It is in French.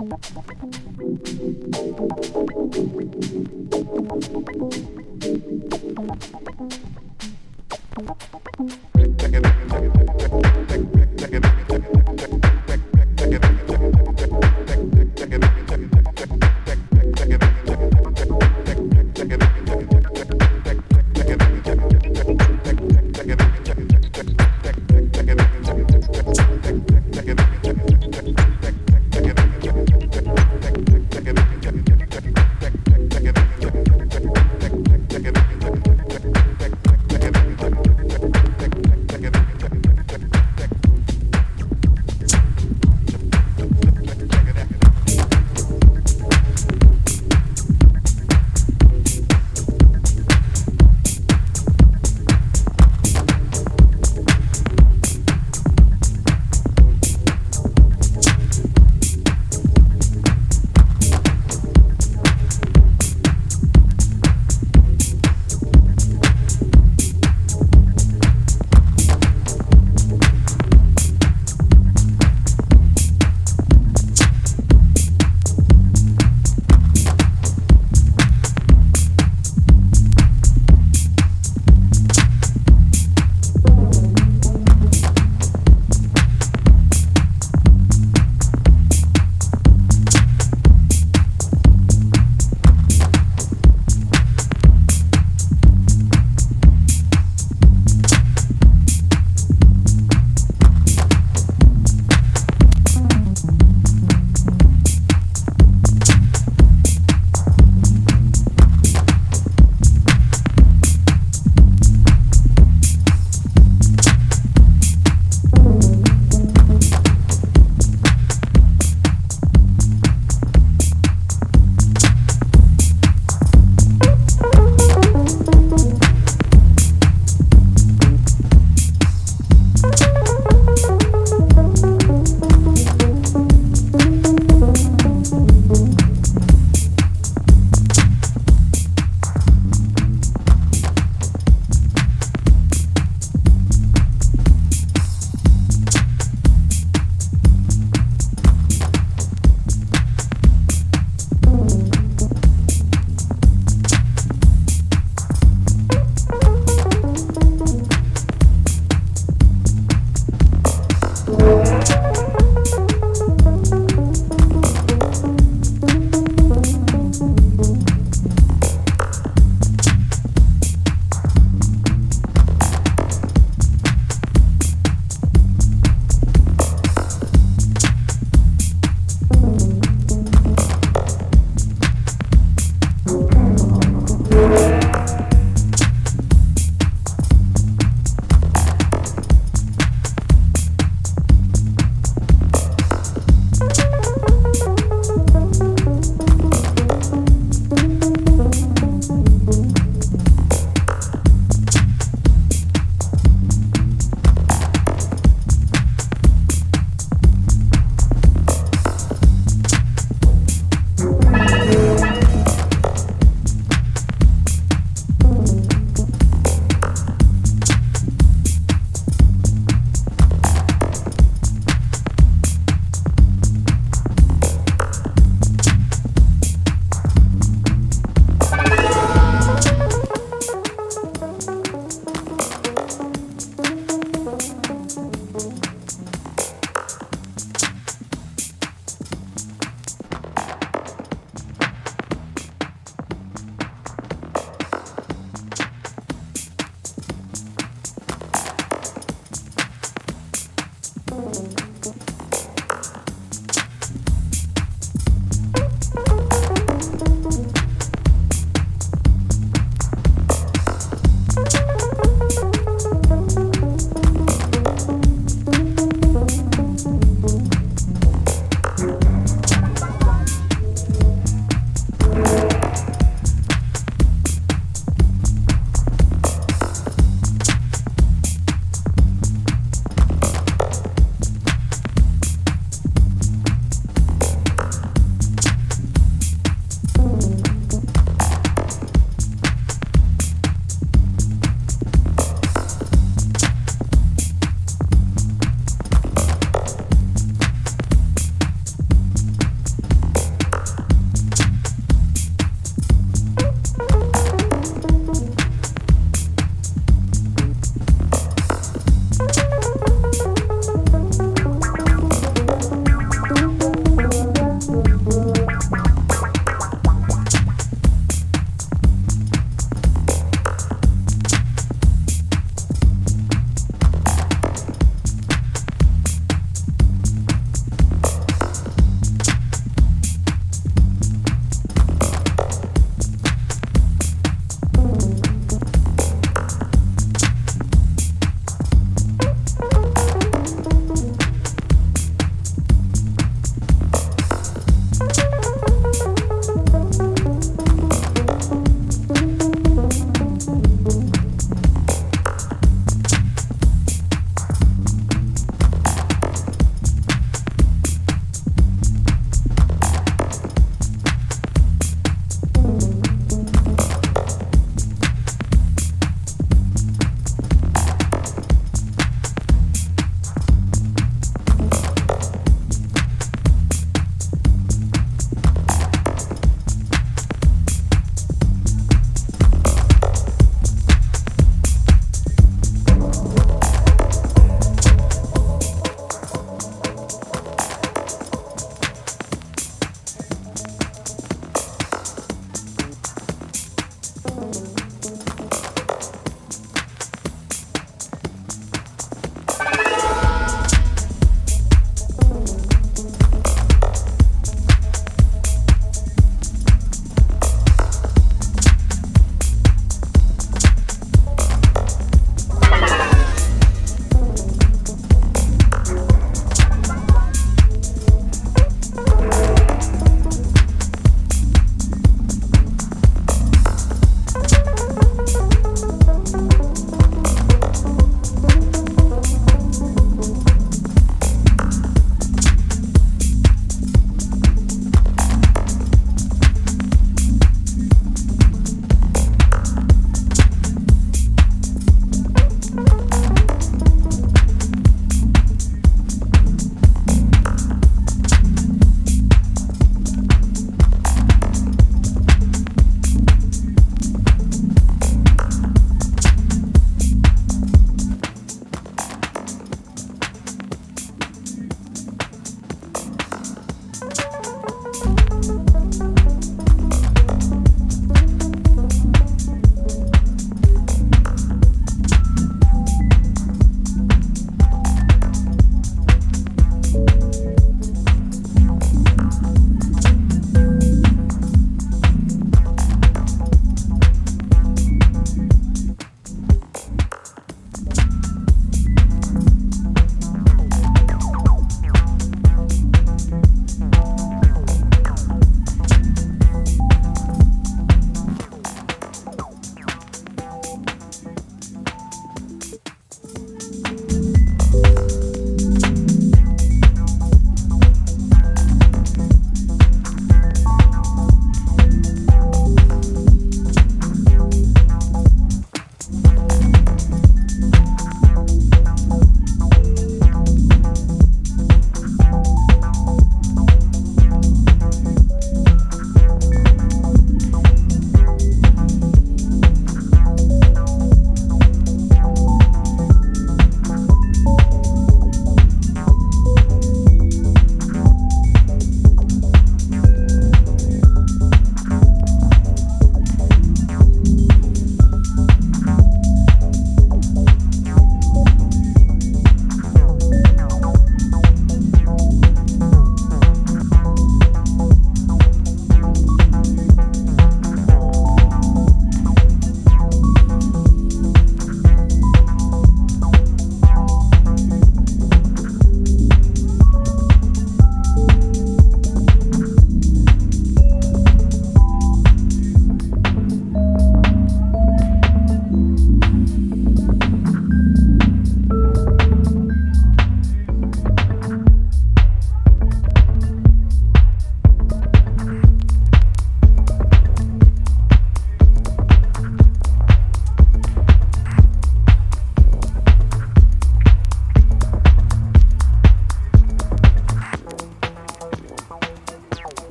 Check it, check it, check it.